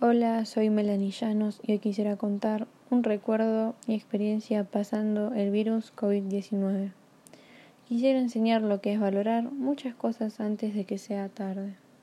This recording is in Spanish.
Hola, soy Melanie Llanos y hoy quisiera contar un recuerdo y experiencia pasando el virus COVID-19. Quisiera enseñar lo que es valorar muchas cosas antes de que sea tarde.